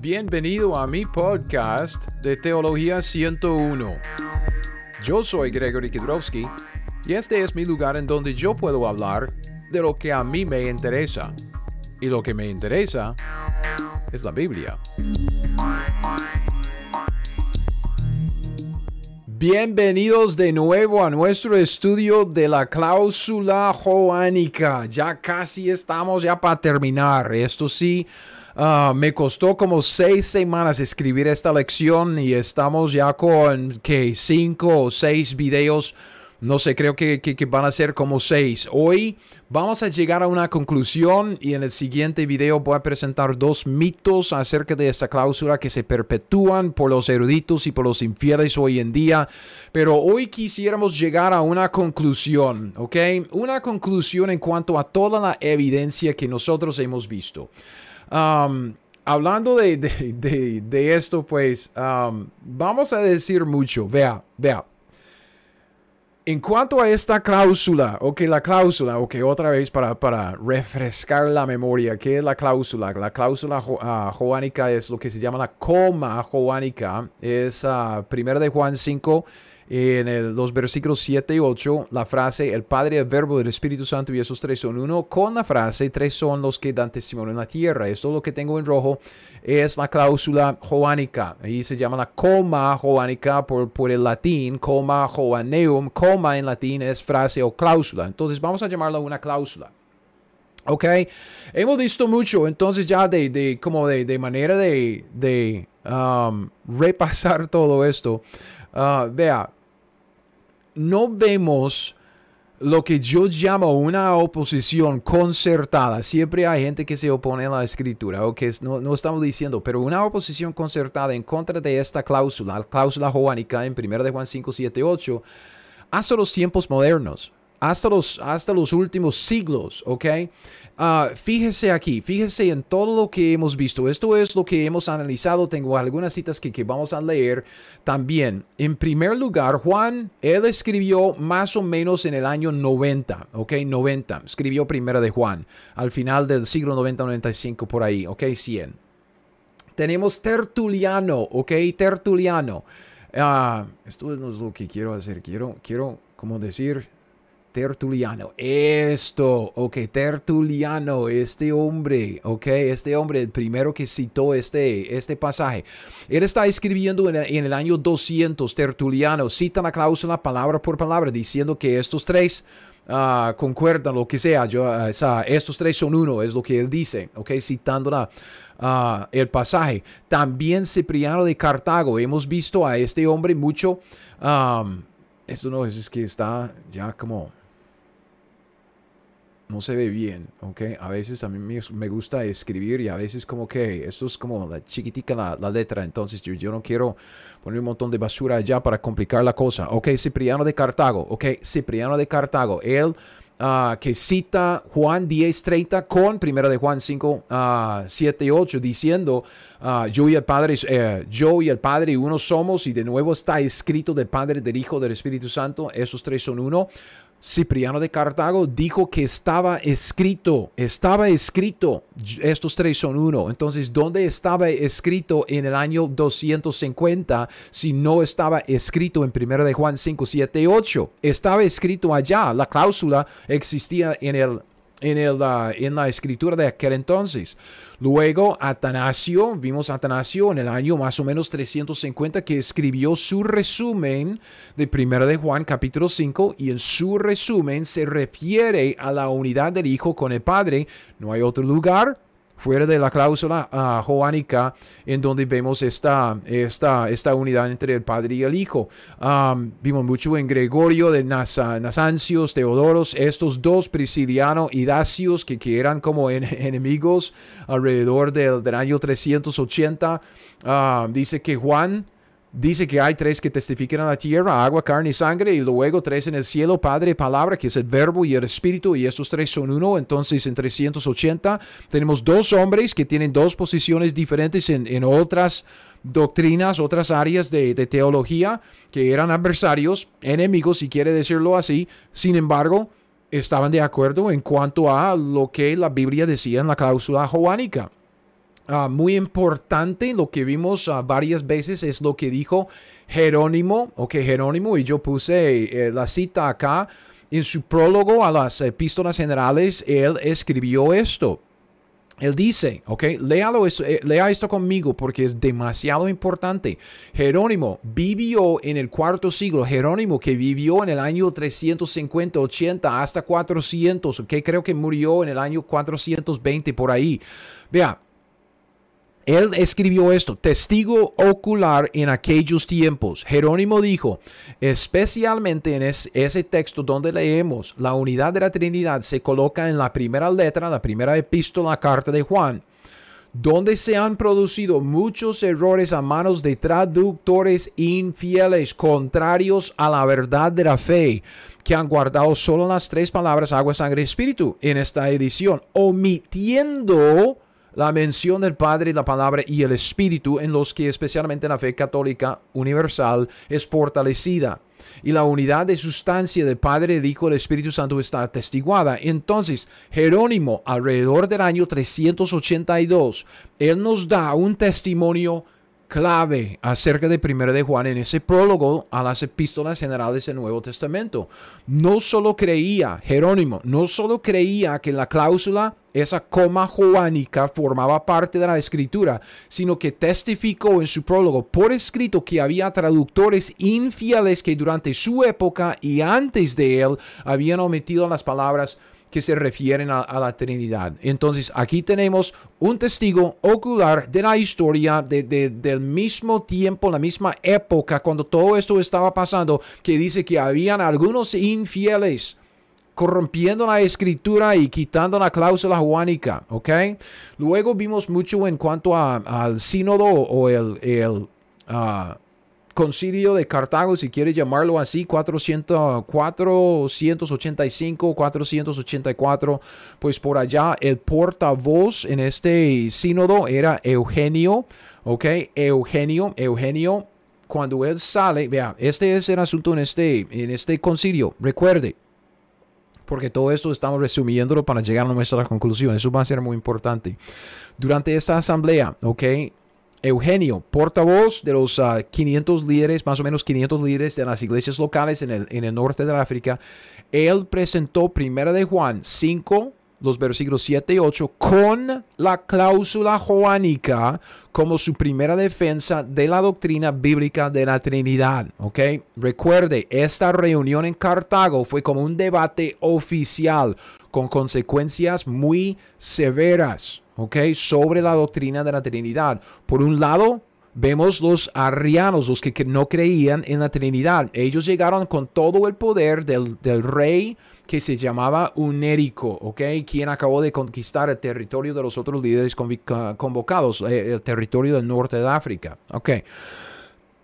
Bienvenido a mi podcast de Teología 101. Yo soy Gregory Kidrowski y este es mi lugar en donde yo puedo hablar de lo que a mí me interesa. Y lo que me interesa es la Biblia. Bienvenidos de nuevo a nuestro estudio de la cláusula joánica. Ya casi estamos ya para terminar. Esto sí, ah, me costó como seis semanas escribir esta lección y estamos ya con que cinco o seis videos no sé, creo que, van a ser como seis. Hoy vamos a llegar a una conclusión y en el siguiente video voy a presentar dos mitos acerca de esta cláusula que se perpetúan por los eruditos y por los infieles hoy en día. Pero hoy quisiéramos llegar a una conclusión, ¿ok? Una conclusión en cuanto a toda la evidencia que nosotros hemos visto. Um, hablando de, esto, pues um, vamos a decir mucho. Vea, vea. En cuanto a esta cláusula, ok, la cláusula, ok, otra vez para, para refrescar la memoria, ¿qué es la cláusula? La cláusula uh, joánica es lo que se llama la coma joánica, es uh, primero de Juan 5, en los versículos 7 y 8, la frase el Padre, el Verbo, el Espíritu Santo y esos tres son uno, con la frase tres son los que dan testimonio en la tierra. Esto lo que tengo en rojo es la cláusula joánica. Ahí se llama la coma joánica por, por el latín, coma joaneum. Coma en latín es frase o cláusula. Entonces vamos a llamarla una cláusula. Ok, hemos visto mucho, entonces ya de, de como de, de manera de, de um, repasar todo esto. Uh, vea, no vemos lo que yo llamo una oposición concertada. Siempre hay gente que se opone a la escritura, o que no, no, estamos diciendo, pero una oposición concertada en contra de esta cláusula, la cláusula joánica en 1 de Juan 5, 7, 8, hasta los tiempos modernos hasta los, hasta los últimos siglos, ¿ok? Ah, fíjese aquí, fíjese en todo lo que hemos visto. Esto es lo que hemos analizado. Tengo algunas citas que, que vamos a leer también. En primer lugar, Juan, él escribió más o menos en el año 90, ¿ok? 90. Escribió primero de Juan, al final del siglo 90-95 por ahí, ¿ok? 100. Tenemos Tertuliano, ¿ok? Tertuliano. Uh, esto no es lo que quiero hacer. Quiero, quiero, como decir, Tertuliano. Esto, ok, Tertuliano, este hombre, ok, este hombre, el primero que citó este, este pasaje. Él está escribiendo en el, año 200, Tertuliano, cita la cláusula palabra por palabra, diciendo que estos tres uh, concuerdan, lo que sea, yo, uh, estos tres son uno, es lo que él dice, ok, citando la, uh, el pasaje. También Cipriano de Cartago, hemos visto a este hombre mucho. Esto no es, es que está ya como no se ve bien, ¿ok? A veces a mí me, gusta escribir y a veces como que esto es como la chiquitica la, letra, entonces yo, yo, no quiero poner un montón de basura allá para complicar la cosa. Ok, Cipriano de Cartago, ok, Cipriano de Cartago, él uh, que cita Juan 10.30 con primero de Juan 5, 7 y 8, diciendo, uh, yo y el Padre, eh, yo y el Padre uno somos y de nuevo está escrito del Padre, del Hijo, del Espíritu Santo, esos tres son uno. Cipriano de Cartago dijo que estaba escrito, estaba escrito, estos tres son uno. Entonces, ¿dónde estaba escrito en el año 250 si no estaba escrito en 1 de Juan 5, 7, 8? Estaba escrito allá, la cláusula existía en el en, el, en la escritura de aquel entonces. Luego, Atanasio, vimos Atanasio en el año más o menos 350 que escribió su resumen de 1 de Juan capítulo 5 y en su resumen se refiere a la unidad del Hijo con el Padre. No hay otro lugar fuera de la cláusula uh, joánica en donde vemos esta, esta, esta unidad entre el Padre y el Hijo. Vimos mucho en Gregorio de Nasancios, Teodoros, estos dos, Prisciliano y Dacios, que, que eran como enemigos alrededor del, año 380. Uh, dice que Juan dice que hay tres que testifican a la tierra, agua, carne y sangre, y luego tres en el cielo, Padre, palabra, que es el verbo y el espíritu, y esos tres son uno. Entonces, en 380 tenemos dos hombres que tienen dos posiciones diferentes en, otras doctrinas, otras áreas de, de, teología, que eran adversarios, enemigos, si quiere decirlo así. Sin embargo, estaban de acuerdo en cuanto a lo que la Biblia decía en la cláusula joánica. Ah, muy importante, lo que vimos ah, varias veces, es lo que dijo Jerónimo, ok, Jerónimo, y yo puse eh, la cita acá, en su prólogo a las epístolas generales, él escribió esto. Él dice, ok, léalo, eh, lea esto conmigo porque es demasiado importante. Jerónimo vivió en el cuarto siglo. Jerónimo que vivió en el año 350, 80 hasta 400, que creo que murió en el año 420 por ahí. Vea, él escribió esto, testigo ocular en aquellos tiempos. Jerónimo dijo, especialmente en ese texto donde leemos, la unidad de la Trinidad se coloca en la primera letra, la primera epístola, carta de Juan, donde se han producido muchos errores a manos de traductores infieles, contrarios a la verdad de la fe, que han guardado solo las tres palabras agua, sangre y espíritu en esta edición, omitiendo la mención del Padre, la palabra y el Espíritu en los que especialmente la fe católica universal es fortalecida. Y la unidad de sustancia del Padre, el Hijo, el Espíritu Santo está atestiguada. Entonces, Jerónimo, alrededor del año 382, él nos da un testimonio clave acerca de Primera de Juan en ese prólogo a las epístolas generales del Nuevo Testamento. No solo creía, Jerónimo, no solo creía que la cláusula, esa coma joánica, formaba parte de la escritura, sino que testificó en su prólogo por escrito que había traductores infieles que durante su época y antes de él habían omitido las palabras que se refieren a, la Trinidad. Entonces aquí tenemos un testigo ocular de la historia del mismo tiempo, la misma época, cuando todo esto estaba pasando, que dice que habían algunos infieles corrompiendo la escritura y quitando la cláusula juánica, ¿ok? Luego vimos mucho en cuanto al sínodo o el, el ah, concilio de Cartago, si quieres llamarlo así, 400, 485, 484, pues por allá el portavoz en este sínodo era Eugenio, ¿ok? Eugenio, Eugenio, cuando él sale, vea, este es el asunto en este, en este concilio, recuerde, porque todo esto estamos resumiéndolo para llegar a nuestra conclusión. Eso va a ser muy importante. Durante esta asamblea, ¿ok? Eugenio, portavoz de los 500 ah, líderes, más o menos 500 líderes de las iglesias locales en el, en el norte de África, él presentó Primera de Juan 5, los versículos 7 y 8, con la cláusula joánica como su primera defensa de la doctrina bíblica de la Trinidad. ¿ok? Recuerde, esta reunión en Cartago fue como un debate oficial con consecuencias muy severas. ¿Ok? Sobre la doctrina de la Trinidad. Por un lado, vemos los arrianos, los que no creían en la Trinidad. Ellos llegaron con todo el poder del, rey que se llamaba Unérico, ¿ok? Quien acabó de conquistar el territorio de los otros líderes convocados, eh, el territorio del norte de África, ¿ok?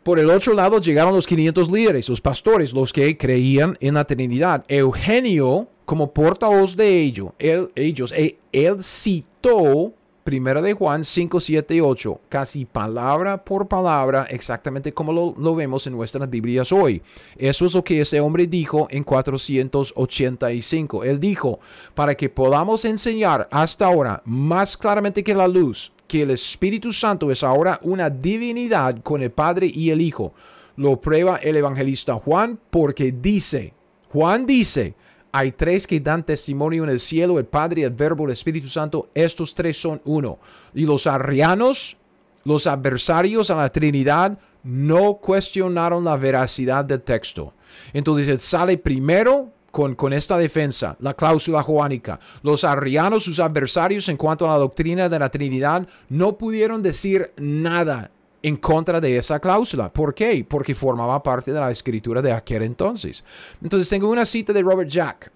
Por el otro lado llegaron los 500 líderes, los pastores, los que creían en la Trinidad. Eugenio, como portavoz de ello, ellos, él, él citó Primera de Juan 5, 7 y 8, casi palabra por palabra, exactamente como lo, lo, vemos en nuestras Biblias hoy. Eso es lo que ese hombre dijo en 485. Él dijo, para que podamos enseñar hasta ahora más claramente que la luz, que el Espíritu Santo es ahora una divinidad con el Padre y el Hijo. Lo prueba el evangelista Juan porque dice, Juan dice, hay tres que dan testimonio en el cielo, el Padre, el Verbo, el Espíritu Santo. Estos tres son uno. Y los arrianos, los adversarios a la Trinidad, no cuestionaron la veracidad del texto. Entonces él sale primero con, con, esta defensa, la cláusula joánica. Los arrianos, sus adversarios en cuanto a la doctrina de la Trinidad, no pudieron decir nada en contra de esa cláusula. ¿Por qué? Porque formaba parte de la escritura de aquel entonces. Entonces tengo una cita de Robert Jack.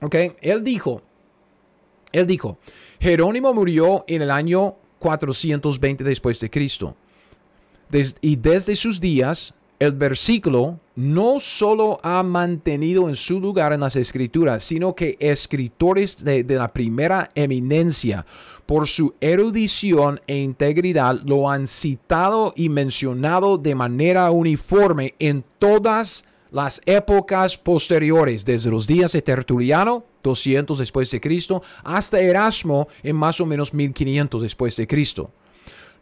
¿Ok? Él dijo, él dijo, Jerónimo murió en el año 420 después de Cristo. y desde sus días, el versículo no solo ha mantenido en su lugar en las escrituras, sino que escritores de, la primera eminencia, por su erudición e integridad, lo han citado y mencionado de manera uniforme en todas las épocas posteriores, desde los días de Tertuliano, 200 después de Cristo, hasta Erasmo en más o menos 1500 después de Cristo.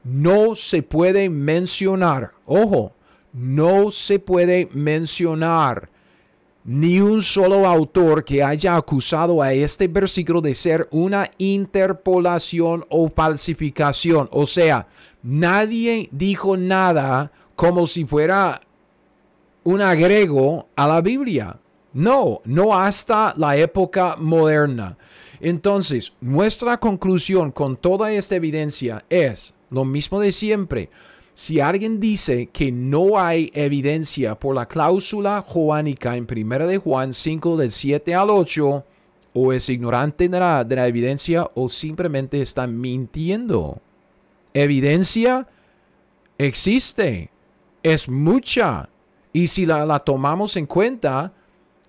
No se puede mencionar, ojo, no se puede mencionar ni un solo autor que haya acusado a este versículo de ser una interpolación o falsificación. O sea, nadie dijo nada como si fuera un agrego a la Biblia. No, no hasta la época moderna. Entonces, nuestra conclusión con toda esta evidencia es lo mismo de siempre. Si alguien dice que no hay evidencia por la cláusula joánica en 1 de Juan 5 del 7 al 8, o es ignorante de la, de la evidencia o simplemente está mintiendo. Evidencia existe, es mucha, y si la, la tomamos en cuenta,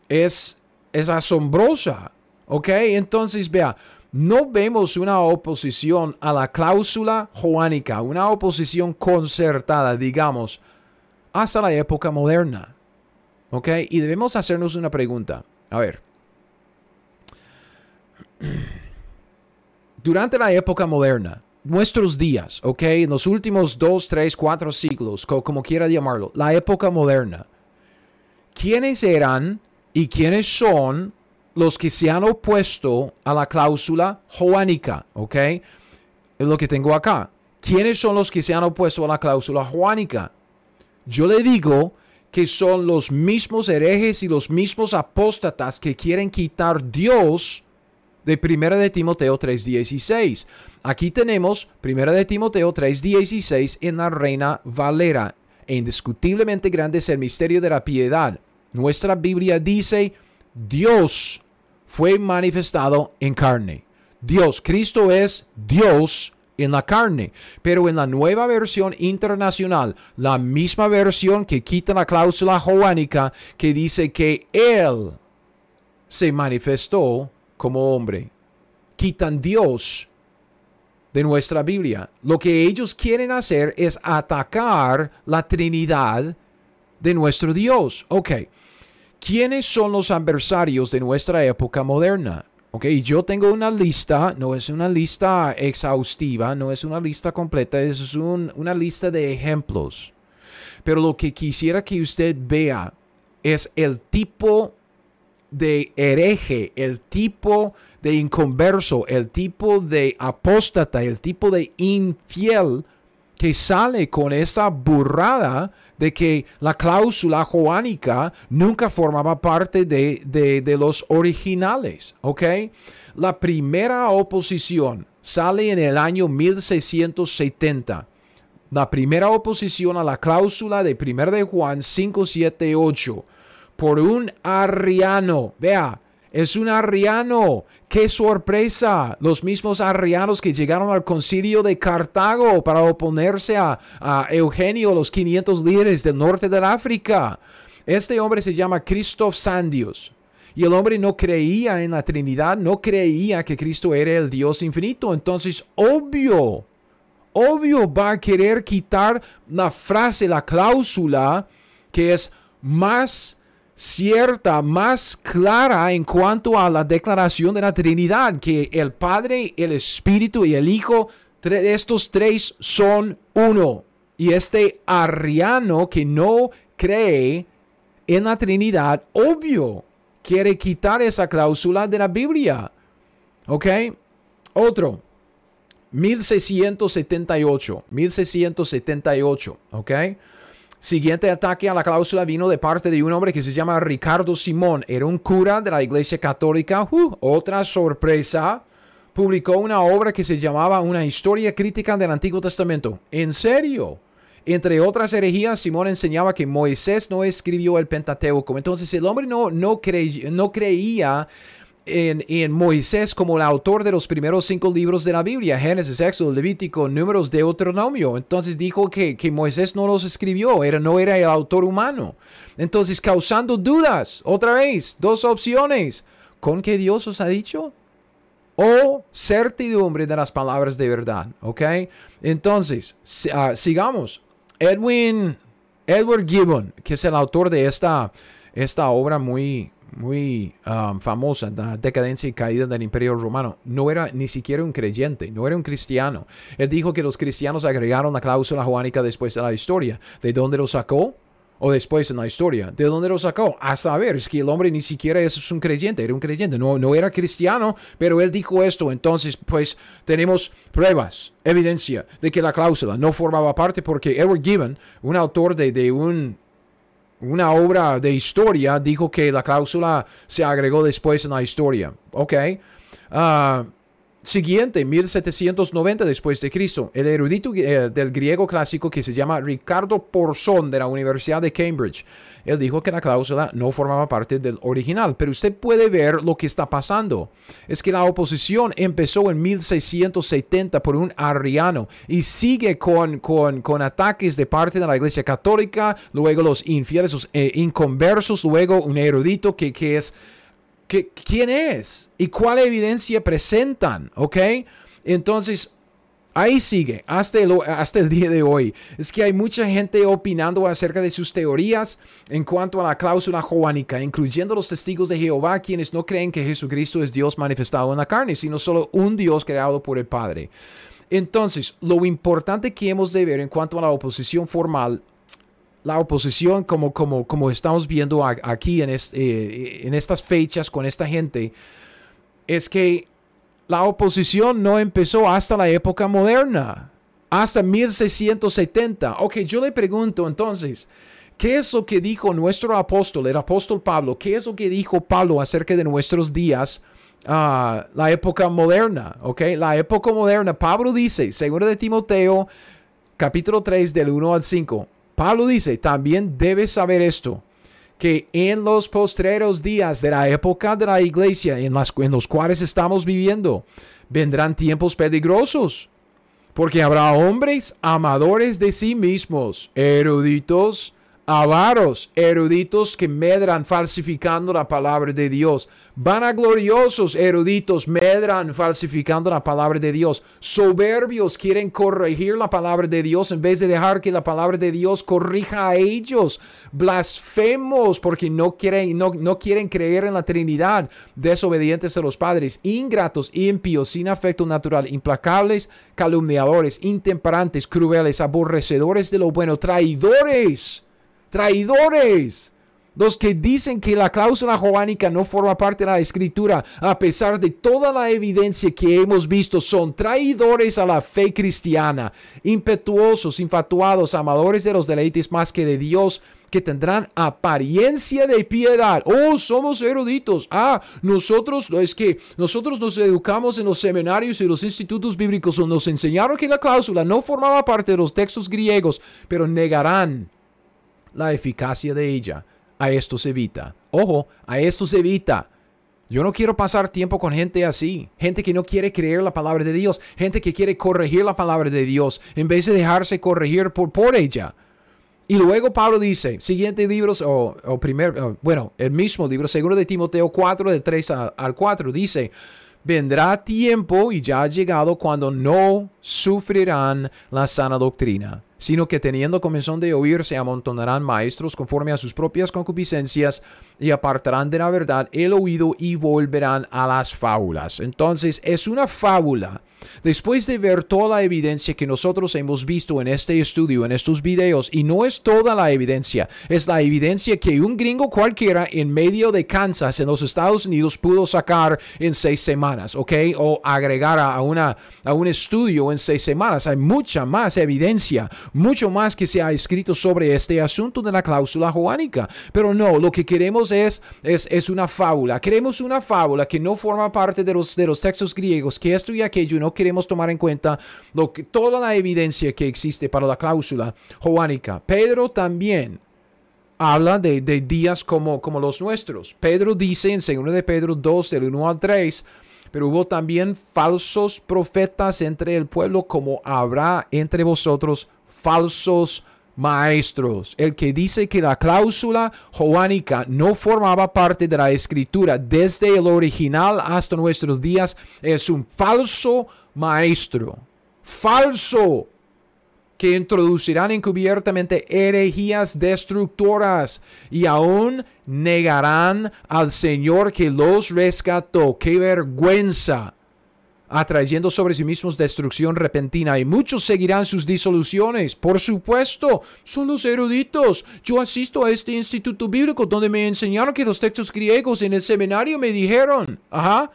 es, es asombrosa. ¿Ok? Entonces, vea, no vemos una oposición a la cláusula joánica, una oposición concertada, digamos, hasta la época moderna. ¿Ok? Y debemos hacernos una pregunta. A ver. Durante la época moderna, nuestros días, ¿ok? En los últimos dos, tres, cuatro siglos, como quiera llamarlo, la época moderna, ¿quiénes eran y quiénes son los que se han opuesto a la cláusula joánica, ¿ok? Es lo que tengo acá. ¿Quiénes son los que se han opuesto a la cláusula joánica? Yo le digo que son los mismos herejes y los mismos apóstatas que quieren quitar Dios de 1 de Timoteo 3:16. Aquí tenemos 1 de Timoteo 3:16 en la Reina Valera. E indiscutiblemente grande es el misterio de la piedad. Nuestra Biblia dice, Dios fue manifestado en carne. Dios, Cristo es Dios en la carne. Pero en la nueva versión internacional, la misma versión que quita la cláusula joánica que dice que Él se manifestó como hombre. Quitan Dios de nuestra Biblia. Lo que ellos quieren hacer es atacar la Trinidad de nuestro Dios. Ok. ¿Quiénes son los adversarios de nuestra época moderna? Ok, yo tengo una lista, no es una lista exhaustiva, no es una lista completa, es una lista de ejemplos. Pero lo que quisiera que usted vea es el tipo de hereje, el tipo de inconverso, el tipo de apóstata, el tipo de infiel que sale con esa burrada de que la cláusula joánica nunca formaba parte de, de, los originales, ¿ok? La primera oposición sale en el año 1670. La primera oposición a la cláusula de 1 de Juan 578 por un arriano. Vea, es un arriano. ¡Qué sorpresa! Los mismos arrianos que llegaron al concilio de Cartago para oponerse a, Eugenio, los 500 líderes del norte del África. Este hombre se llama Christoph Sandius. Y el hombre no creía en la Trinidad, no creía que Cristo era el Dios infinito. Entonces, obvio, obvio va a querer quitar la frase, la cláusula que es más cierta, más clara en cuanto a la declaración de la Trinidad, que el Padre, el Espíritu y el Hijo, estos tres son uno. Y este arriano que no cree en la Trinidad, obvio, quiere quitar esa cláusula de la Biblia. ¿Ok? Otro. 1678. 1678. ¿Ok? Siguiente ataque a la cláusula vino de parte de un hombre que se llama Ricardo Simón. Era un cura de la Iglesia Católica. Uh, otra sorpresa. Publicó una obra que se llamaba Una historia crítica del Antiguo Testamento. ¿En serio? Entre otras herejías, Simón enseñaba que Moisés no escribió el Pentateuco. Entonces el hombre no, no, no creía en, Moisés como el autor de los primeros cinco libros de la Biblia, Génesis, Éxodo, Levítico, Números, Deuteronomio. Entonces dijo que, que Moisés no los escribió, era, no era el autor humano. Entonces causando dudas, otra vez, dos opciones. ¿Con qué Dios os ha dicho? O certidumbre de las palabras de verdad, ¿ok? Entonces, ah, sigamos. Edwin, Edward Gibbon, que es el autor de esta esta obra muy, muy um, famosa, la decadencia y caída del imperio romano, no era ni siquiera un creyente, no era un cristiano. Él dijo que los cristianos agregaron la cláusula joánica después de la historia. ¿De dónde lo sacó? O después en la historia. ¿De dónde lo sacó? A saber, es que el hombre ni siquiera es un creyente, era un creyente, no, no era cristiano, pero él dijo esto. Entonces, pues tenemos pruebas, evidencia de que la cláusula no formaba parte porque Edward Gibbon, un autor de, de un una obra de historia dijo que la cláusula se agregó después en la historia. Ok. Uh, siguiente, 1790 después de Cristo, el erudito eh, del griego clásico que se llama Ricardo Porzón de la Universidad de Cambridge, él dijo que la cláusula no formaba parte del original, pero usted puede ver lo que está pasando. Es que la oposición empezó en 1670 por un arriano y sigue con, con, con ataques de parte de la Iglesia Católica, luego los infieles, los eh, inconversos, luego un erudito que, que es ¿Quién es? ¿Y cuál evidencia presentan? ¿Ok? Entonces, ahí sigue, hasta el, hasta el día de hoy. Es que hay mucha gente opinando acerca de sus teorías en cuanto a la cláusula joánica, incluyendo los testigos de Jehová, quienes no creen que Jesucristo es Dios manifestado en la carne, sino solo un Dios creado por el Padre. Entonces, lo importante que hemos de ver en cuanto a la oposición formal la oposición, como, como, como estamos viendo aquí en, eh, en estas fechas con esta gente, es que la oposición no empezó hasta la época moderna, hasta 1670. Ok, yo le pregunto entonces, ¿qué es lo que dijo nuestro apóstol, el apóstol Pablo? ¿Qué es lo que dijo Pablo acerca de nuestros días? Uh, la época moderna, ¿ok? La época moderna, Pablo dice, seguro de Timoteo, capítulo 3, del 1 al 5, Pablo dice, también debes saber esto, que en los postreros días de la época de la iglesia en, en los cuales estamos viviendo, vendrán tiempos peligrosos, porque habrá hombres amadores de sí mismos, eruditos, avaros, eruditos que medran falsificando la palabra de Dios, vanagloriosos, eruditos, medran falsificando la palabra de Dios, soberbios quieren corregir la palabra de Dios en vez de dejar que la palabra de Dios corrija a ellos, blasfemos porque no quieren, no, no quieren creer en la Trinidad, desobedientes a los padres, ingratos, impíos, sin afecto natural, implacables, calumniadores, intemperantes, crueles, aborrecedores de lo bueno, traidores traidores. Los que dicen que la cláusula joánica no forma parte de la escritura, a pesar de toda la evidencia que hemos visto, son traidores a la fe cristiana, impetuosos, infatuados, amadores de los deleites más que de Dios, que tendrán apariencia de piedad. Oh, somos eruditos. Ah, nosotros, es que nosotros nos educamos en los seminarios y los institutos bíblicos, nos enseñaron que la cláusula no formaba parte de los textos griegos, pero negarán la eficacia de ella. A esto se evita. Ojo, a esto se evita. Yo no quiero pasar tiempo con gente así, gente que no quiere creer la palabra de Dios, gente que quiere corregir la palabra de Dios en vez de dejarse corregir por, por ella. Y luego Pablo dice, siguiente libro, o, o primer, bueno, el mismo libro, seguro de Timoteo 4, de 3 al 4, dice, vendrá tiempo y ya ha llegado cuando no sufrirán la sana doctrina sino que teniendo comenzón de oír se amontonarán maestros conforme a sus propias concupiscencias y apartarán de la verdad el oído y volverán a las fábulas. Entonces es una fábula. Después de ver toda la evidencia que nosotros hemos visto en este estudio, en estos videos, y no es toda la evidencia, es la evidencia que un gringo cualquiera en medio de Kansas, en los Estados Unidos, pudo sacar en seis semanas, ¿ok? O agregar a, una, a un estudio en seis semanas. Hay mucha más evidencia, mucho más que se ha escrito sobre este asunto de la cláusula joánica. Pero no, lo que queremos es, es, una fábula. Queremos una fábula que no forma parte de los, de los textos griegos, que esto y aquello, no queremos tomar en cuenta lo que, toda la evidencia que existe para la cláusula joánica. Pedro también habla de, de, días como, como los nuestros. Pedro dice en 2 de Pedro 2, del 1 al 3, pero hubo también falsos profetas entre el pueblo, como habrá entre vosotros falsos maestros. El que dice que la cláusula joánica no formaba parte de la escritura desde el original hasta nuestros días es un falso maestro. Falso que introducirán encubiertamente herejías destructoras y aún negarán al Señor que los rescató. ¡Qué vergüenza! Atrayendo sobre sí mismos destrucción repentina, y muchos seguirán sus disoluciones. Por supuesto, son los eruditos. Yo asisto a este instituto bíblico donde me enseñaron que los textos griegos en el seminario me dijeron, ajá,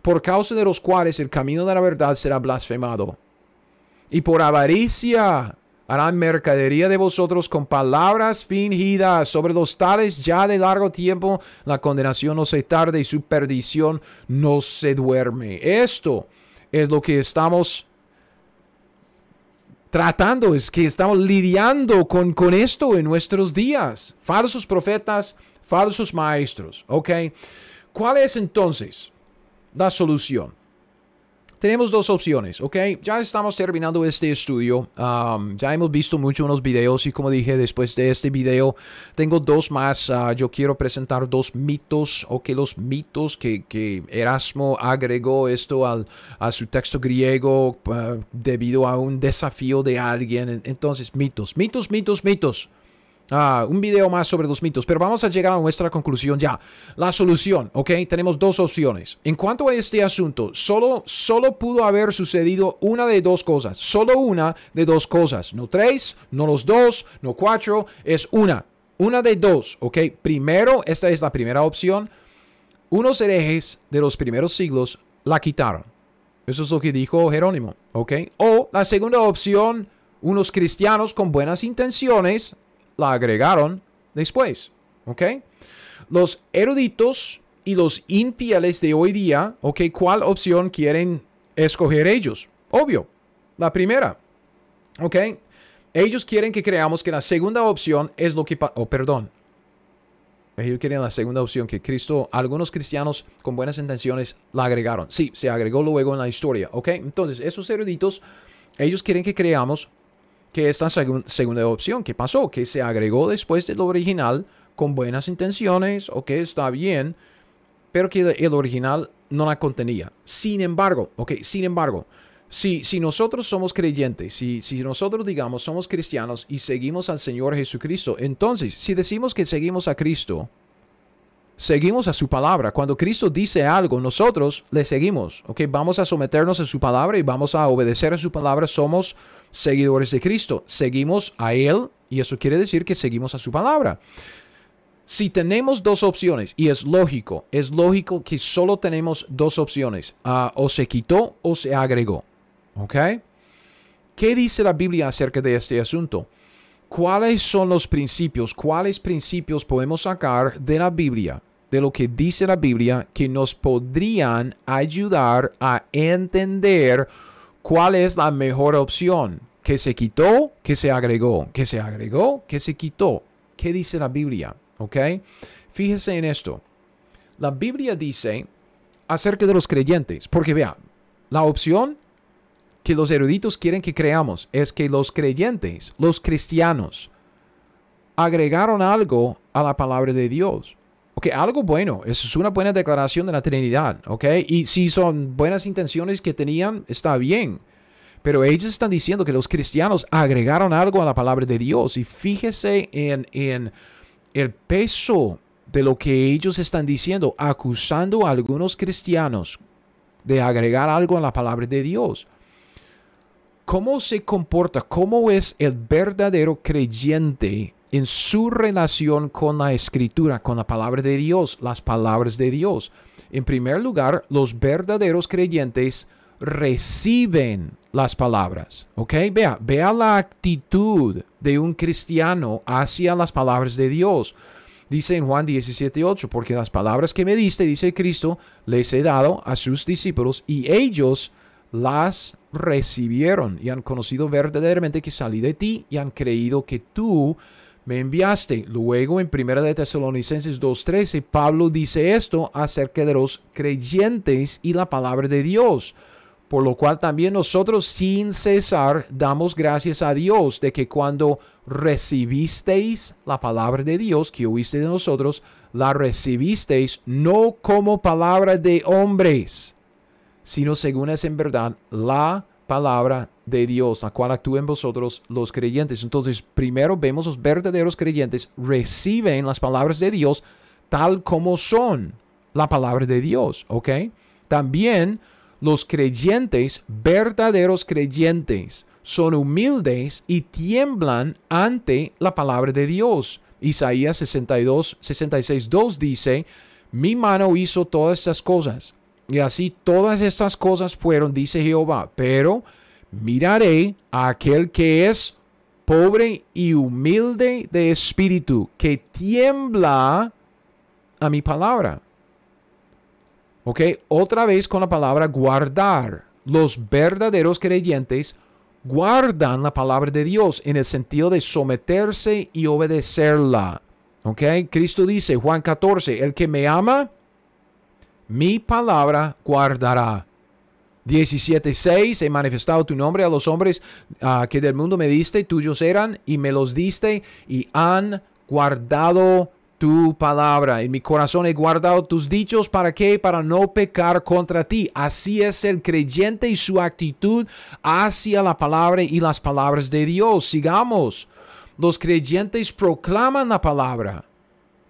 por causa de los cuales el camino de la verdad será blasfemado. Y por avaricia harán mercadería de vosotros con palabras fingidas. Sobre los tales ya de largo tiempo la condenación no se tarda y su perdición no se duerme. Esto es lo que estamos tratando, es que estamos lidiando con, con esto en nuestros días. Falsos profetas, falsos maestros, ¿ok? ¿Cuál es entonces la solución? Tenemos dos opciones, ¿ok? Ya estamos terminando este estudio. Um, ya hemos visto mucho unos videos y como dije, después de este video tengo dos más. Uh, yo quiero presentar dos mitos, o que los mitos que, que Erasmo agregó esto al, a su texto griego uh, debido a un desafío de alguien. Entonces, mitos, mitos, mitos, mitos. Ah, un video más sobre los mitos, pero vamos a llegar a nuestra conclusión ya. La solución, ¿ok? Tenemos dos opciones. En cuanto a este asunto, solo, solo pudo haber sucedido una de dos cosas. Solo una de dos cosas. No tres, no los dos, no cuatro, es una. Una de dos, ¿ok? Primero, esta es la primera opción. Unos herejes de los primeros siglos la quitaron. Eso es lo que dijo Jerónimo, ¿ok? O la segunda opción, unos cristianos con buenas intenciones la agregaron después. ¿Ok? Los eruditos y los infieles de hoy día, ¿ok? ¿Cuál opción quieren escoger ellos? Obvio, la primera. ¿Ok? Ellos quieren que creamos que la segunda opción es lo que... Oh, perdón. Ellos quieren la segunda opción que Cristo, algunos cristianos con buenas intenciones la agregaron. Sí, se agregó luego en la historia. ¿Ok? Entonces, esos eruditos, ellos quieren que creamos que esta segunda opción que pasó, que se agregó después del original con buenas intenciones o que está bien, pero que el original no la contenía. Sin embargo, ok, sin embargo, si, si nosotros somos creyentes, si, si nosotros digamos somos cristianos y seguimos al Señor Jesucristo, entonces, si decimos que seguimos a Cristo, seguimos a su palabra. Cuando Cristo dice algo, nosotros le seguimos. ¿ok? Vamos a someternos a su palabra y vamos a obedecer a su palabra. Somos seguidores de Cristo. Seguimos a Él y eso quiere decir que seguimos a su palabra. Si tenemos dos opciones, y es lógico, es lógico que solo tenemos dos opciones, uh, o se quitó o se agregó. ¿Ok? ¿Qué dice la Biblia acerca de este asunto? ¿Cuáles son los principios? ¿Cuáles principios podemos sacar de la Biblia? De lo que dice la Biblia que nos podrían ayudar a entender cuál es la mejor opción. ¿Qué se quitó? ¿Qué se agregó? ¿Qué se agregó? ¿Qué se quitó? ¿Qué dice la Biblia? ¿Ok? Fíjese en esto. La Biblia dice acerca de los creyentes, porque vea, la opción que los eruditos quieren que creamos es que los creyentes, los cristianos, agregaron algo a la palabra de Dios. Ok, algo bueno, eso es una buena declaración de la Trinidad, ok, y si son buenas intenciones que tenían, está bien. Pero ellos están diciendo que los cristianos agregaron algo a la palabra de Dios y fíjese en, en el peso de lo que ellos están diciendo, acusando a algunos cristianos de agregar algo a la palabra de Dios cómo se comporta, cómo es el verdadero creyente en su relación con la escritura, con la palabra de Dios, las palabras de Dios. En primer lugar, los verdaderos creyentes reciben las palabras. ¿Ok? Vea, vea la actitud de un cristiano hacia las palabras de Dios. Dice en Juan 17:8, porque las palabras que me diste, dice Cristo, les he dado a sus discípulos y ellos las recibieron y han conocido verdaderamente que salí de ti y han creído que tú me enviaste. Luego en 1 de Tesalonicenses 2.13, Pablo dice esto acerca de los creyentes y la palabra de Dios. Por lo cual también nosotros sin cesar damos gracias a Dios de que cuando recibisteis la palabra de Dios que oíste de nosotros, la recibisteis no como palabra de hombres, sino según es en verdad la palabra de Dios, la cual actúa en vosotros los creyentes. Entonces, primero vemos los verdaderos creyentes reciben las palabras de Dios tal como son la palabra de Dios, ¿ok? También los creyentes, verdaderos creyentes, son humildes y tiemblan ante la palabra de Dios. Isaías 62, 66, 2 dice, mi mano hizo todas estas cosas. Y así todas estas cosas fueron, dice Jehová, pero miraré a aquel que es pobre y humilde de espíritu, que tiembla a mi palabra. Ok, otra vez con la palabra guardar. Los verdaderos creyentes guardan la palabra de Dios en el sentido de someterse y obedecerla. ¿Ok? Cristo dice, Juan 14, el que me ama, mi palabra guardará. 17.6, he manifestado tu nombre a los hombres ah, que del mundo me diste, tuyos eran, y me los diste, y han guardado tu palabra. En mi corazón he guardado tus dichos. ¿Para qué? Para no pecar contra ti. Así es el creyente y su actitud hacia la palabra y las palabras de Dios. Sigamos. Los creyentes proclaman la palabra.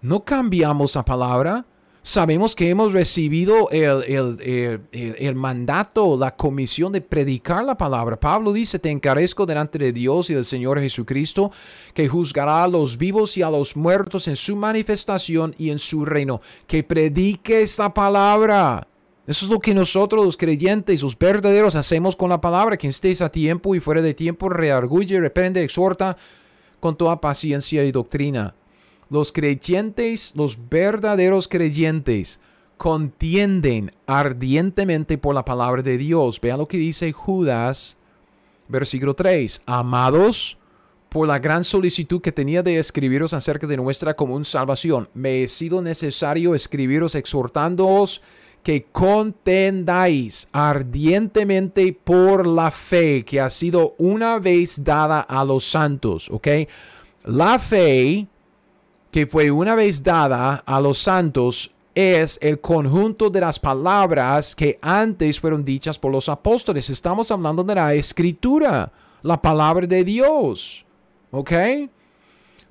No cambiamos la palabra sabemos que hemos recibido el, mandato, la comisión de predicar la palabra. Pablo dice, te encarezco delante de Dios y del Señor Jesucristo, que juzgará a los vivos y a los muertos en su manifestación y en su reino, que predique esta palabra. Eso es lo que nosotros los creyentes, los verdaderos, hacemos con la palabra. Quien estés a tiempo y fuera de tiempo, reargulle, reprende, exhorta con toda paciencia y doctrina. Los creyentes, los verdaderos creyentes, contienden ardientemente por la palabra de Dios. Vea lo que dice Judas, versículo 3. Amados, por la gran solicitud que tenía de escribiros acerca de nuestra común salvación, me he sido necesario escribiros exhortándoos que contendáis ardientemente por la fe que ha sido una vez dada a los santos, ¿ok? La fe que fue una vez dada a los santos es el conjunto de las palabras que antes fueron dichas por los apóstoles. Estamos hablando de la escritura, la palabra de Dios. ¿Ok?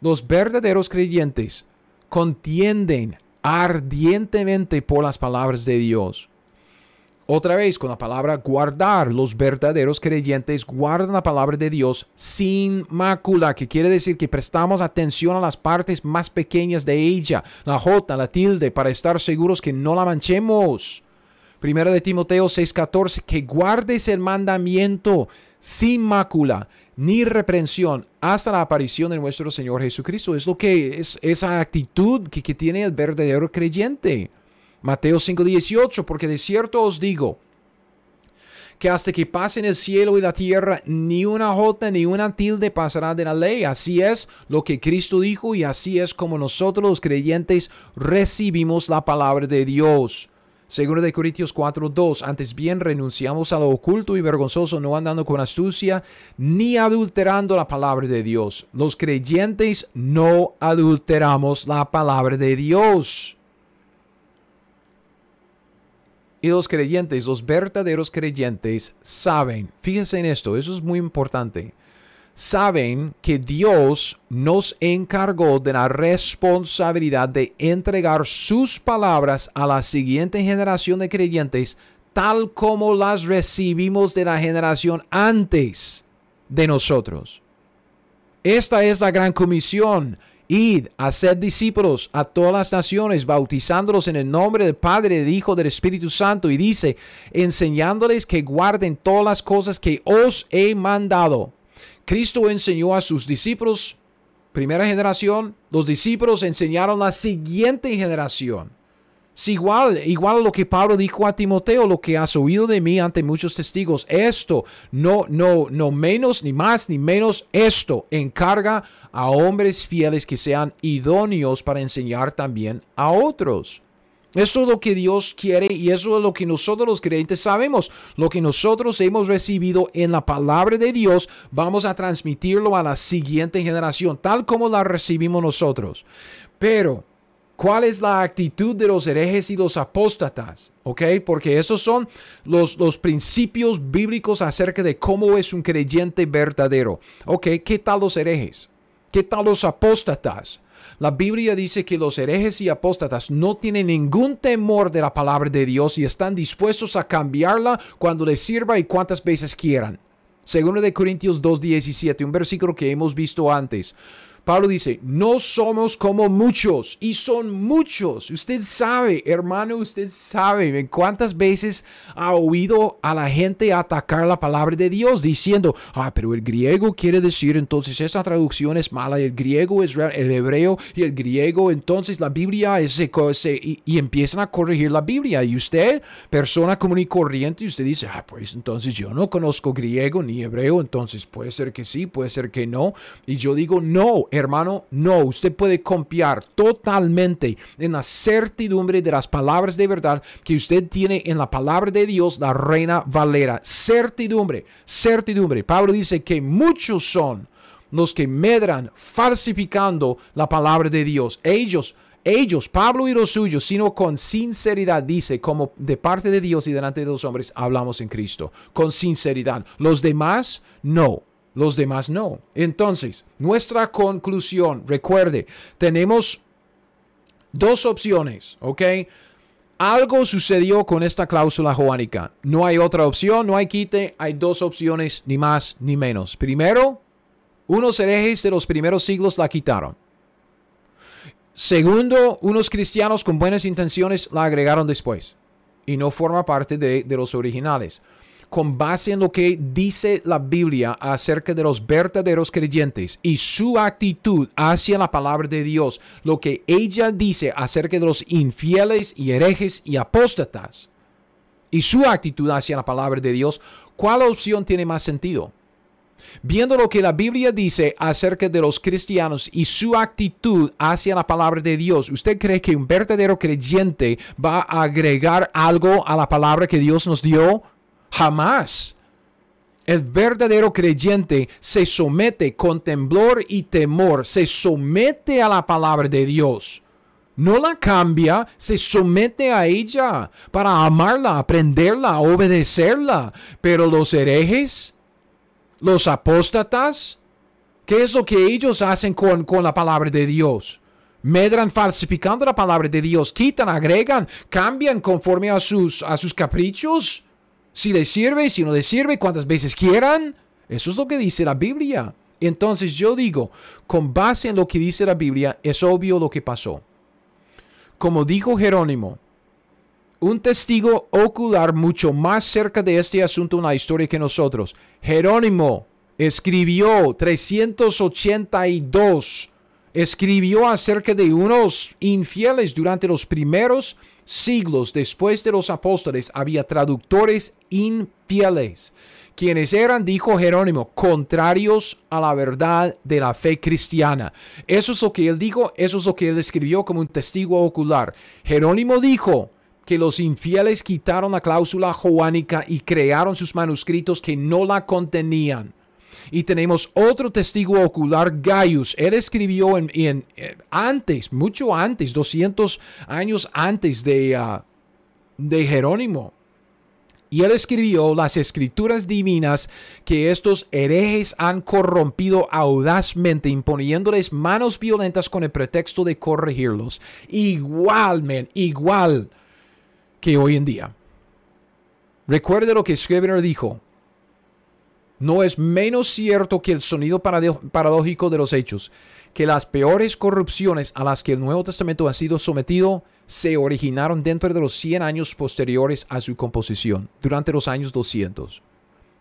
Los verdaderos creyentes contienden ardientemente por las palabras de Dios. Otra vez con la palabra guardar, los verdaderos creyentes guardan la palabra de Dios sin mácula, que quiere decir que prestamos atención a las partes más pequeñas de ella, la J, la tilde, para estar seguros que no la manchemos. Primero de Timoteo 6:14, que guardes el mandamiento sin mácula ni reprensión hasta la aparición de nuestro Señor Jesucristo. Es lo que es esa actitud que, que tiene el verdadero creyente. Mateo 5:18, porque de cierto os digo, que hasta que pasen el cielo y la tierra, ni una jota ni una tilde pasará de la ley. Así es lo que Cristo dijo y así es como nosotros los creyentes recibimos la palabra de Dios. Segundo de Corintios 4:2, antes bien renunciamos a lo oculto y vergonzoso, no andando con astucia, ni adulterando la palabra de Dios. Los creyentes no adulteramos la palabra de Dios. Y los creyentes, los verdaderos creyentes, saben, fíjense en esto, eso es muy importante, saben que Dios nos encargó de la responsabilidad de entregar sus palabras a la siguiente generación de creyentes tal como las recibimos de la generación antes de nosotros. Esta es la gran comisión Id, ser discípulos a todas las naciones, bautizándolos en el nombre del Padre, del Hijo, del Espíritu Santo. Y dice, enseñándoles que guarden todas las cosas que os he mandado. Cristo enseñó a sus discípulos, primera generación, los discípulos enseñaron a la siguiente generación. Es igual, igual lo que Pablo dijo a Timoteo, lo que has oído de mí ante muchos testigos. Esto, no, no, no menos, ni más, ni menos, esto encarga a hombres fieles que sean idóneos para enseñar también a otros. Esto es lo que Dios quiere y eso es lo que nosotros los creyentes sabemos. Lo que nosotros hemos recibido en la palabra de Dios, vamos a transmitirlo a la siguiente generación, tal como la recibimos nosotros. Pero ¿Cuál es la actitud de los herejes y los apóstatas? ¿Ok? Porque esos son los, los principios bíblicos acerca de cómo es un creyente verdadero. ¿Ok? ¿Qué tal los herejes? ¿Qué tal los apóstatas? La Biblia dice que los herejes y apóstatas no tienen ningún temor de la palabra de Dios y están dispuestos a cambiarla cuando les sirva y cuantas veces quieran. Segundo de Corintios 2.17, un versículo que hemos visto antes. Pablo dice, no somos como muchos y son muchos. Usted sabe, hermano, usted sabe cuántas veces ha oído a la gente atacar la palabra de Dios diciendo, ah, pero el griego quiere decir entonces esa traducción es mala, el griego es real, el hebreo y el griego, entonces la Biblia es y, y empiezan a corregir la Biblia. Y usted, persona común y corriente, y usted dice, ah, pues entonces yo no conozco griego ni hebreo, entonces puede ser que sí, puede ser que no. Y yo digo, no, hermano, no, usted puede confiar totalmente en la certidumbre de las palabras de verdad que usted tiene en la palabra de Dios, la reina Valera. Certidumbre, certidumbre. Pablo dice que muchos son los que medran falsificando la palabra de Dios. Ellos ellos, Pablo y los suyos, sino con sinceridad, dice, como de parte de Dios y delante de los hombres, hablamos en Cristo, con sinceridad. Los demás, no los demás no. Entonces, nuestra conclusión, recuerde, tenemos dos opciones, ¿ok? Algo sucedió con esta cláusula joánica. No hay otra opción, no hay quite, hay dos opciones, ni más ni menos. Primero, unos herejes de los primeros siglos la quitaron. Segundo, unos cristianos con buenas intenciones la agregaron después y no forma parte de, de los originales con base en lo que dice la Biblia acerca de los verdaderos creyentes y su actitud hacia la palabra de Dios, lo que ella dice acerca de los infieles y herejes y apóstatas, y su actitud hacia la palabra de Dios, ¿cuál opción tiene más sentido? Viendo lo que la Biblia dice acerca de los cristianos y su actitud hacia la palabra de Dios, ¿usted cree que un verdadero creyente va a agregar algo a la palabra que Dios nos dio? Jamás. El verdadero creyente se somete con temblor y temor, se somete a la palabra de Dios. No la cambia, se somete a ella para amarla, aprenderla, obedecerla. Pero los herejes, los apóstatas, ¿qué es lo que ellos hacen con, con la palabra de Dios? medran falsificando la palabra de Dios, quitan, agregan, cambian conforme a sus, a sus caprichos. Si les sirve, si no les sirve, cuantas veces quieran. Eso es lo que dice la Biblia. Entonces yo digo, con base en lo que dice la Biblia, es obvio lo que pasó. Como dijo Jerónimo, un testigo ocular mucho más cerca de este asunto en la historia que nosotros. Jerónimo escribió 382, escribió acerca de unos infieles durante los primeros siglos después de los apóstoles había traductores infieles, quienes eran, dijo Jerónimo, contrarios a la verdad de la fe cristiana. Eso es lo que él dijo, eso es lo que él escribió como un testigo ocular. Jerónimo dijo que los infieles quitaron la cláusula joánica y crearon sus manuscritos que no la contenían. Y tenemos otro testigo ocular, Gaius. Él escribió en, eh, antes, mucho antes, 200 años antes de, ah, de Jerónimo. Y él escribió las escrituras divinas que estos herejes han corrompido audazmente, imponiéndoles manos violentas con el pretexto de corregirlos. Igual, igual que hoy en día. Recuerde lo que Scrivener dijo no es menos cierto que el sonido paradójico de los hechos, que las peores corrupciones a las que el Nuevo Testamento ha sido sometido se originaron dentro de los 100 años posteriores a su composición, durante los años 200.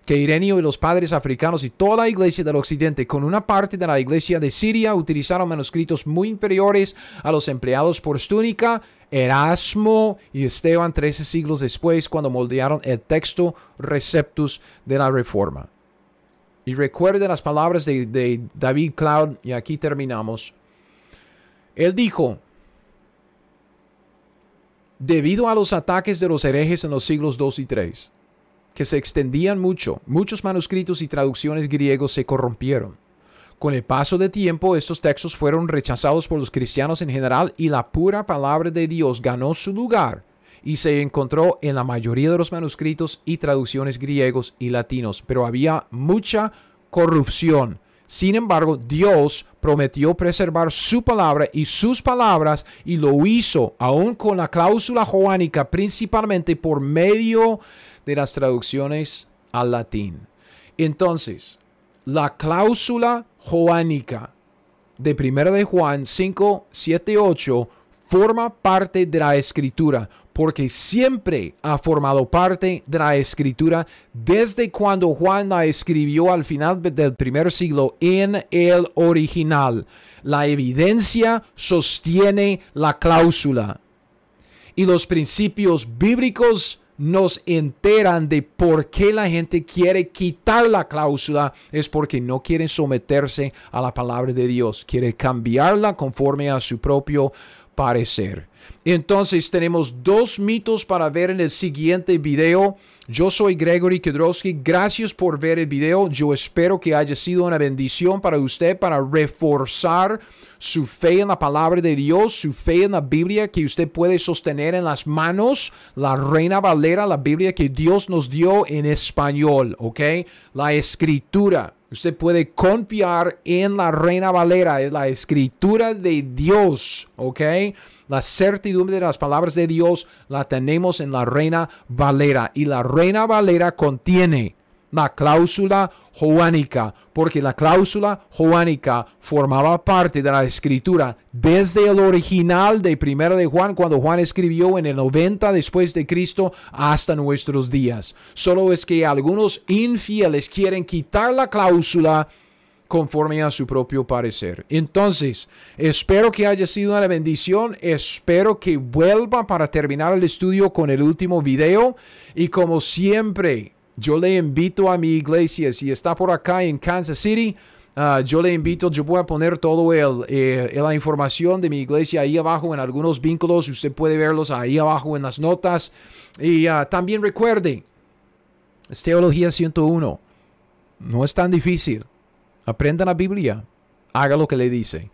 Que Irenio y los padres africanos y toda la iglesia del occidente, con una parte de la iglesia de Siria, utilizaron manuscritos muy inferiores a los empleados por Stúnica, Erasmo y Esteban 13 siglos después, cuando moldearon el texto Receptus de la Reforma. Y recuerde las palabras de, David Cloud, y aquí terminamos. Él dijo, debido a los ataques de los herejes en los siglos 2 y 3, que se extendían mucho, muchos manuscritos y traducciones griegos se corrompieron. Con el paso de tiempo, estos textos fueron rechazados por los cristianos en general y la pura palabra de Dios ganó su lugar y se encontró en la mayoría de los manuscritos y traducciones griegos y latinos, pero había mucha corrupción. Sin embargo, Dios prometió preservar su palabra y sus palabras y lo hizo aún con la cláusula joánica, principalmente por medio de las traducciones al latín. Entonces, la cláusula joánica de 1 de Juan 5, 7, 8 forma parte de la escritura porque siempre ha formado parte de la escritura desde cuando Juan la escribió al final del primer siglo en el original. La evidencia sostiene la cláusula. Y los principios bíblicos nos enteran de por qué la gente quiere quitar la cláusula. Es porque no quieren someterse a la palabra de Dios. Quiere cambiarla conforme a su propio parecer. Entonces tenemos dos mitos para ver en el siguiente video. Yo soy Gregory Kedrowski. Gracias por ver el video. Yo espero que haya sido una bendición para usted para reforzar su fe en la palabra de Dios, su fe en la Biblia que usted puede sostener en las manos, la Reina Valera, la Biblia que Dios nos dio en español, ¿ok? La escritura. Usted puede confiar en la Reina Valera, es la escritura de Dios, ¿ok? La certidumbre de las palabras de Dios la tenemos en la Reina Valera y la Reina Valera contiene la cláusula joánica, porque la cláusula joánica formaba parte de la escritura desde el original de Primera de Juan, cuando Juan escribió en el 90 después de Cristo hasta nuestros días. Solo es que algunos infieles quieren quitar la cláusula conforme a su propio parecer. Entonces, espero que haya sido una bendición, espero que vuelva para terminar el estudio con el último video y como siempre, yo le invito a mi iglesia, si está por acá en Kansas City, ah, yo le invito, yo voy a poner todo el, eh, la información de mi iglesia ahí abajo en algunos vínculos. Usted puede verlos ahí abajo en las notas. Y ah, también recuerde, es Teología 101. No es tan difícil. Aprenda la Biblia. Haga lo que le dice.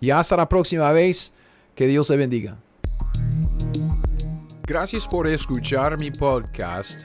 Y hasta la próxima vez. Que Dios le bendiga. Gracias por escuchar mi podcast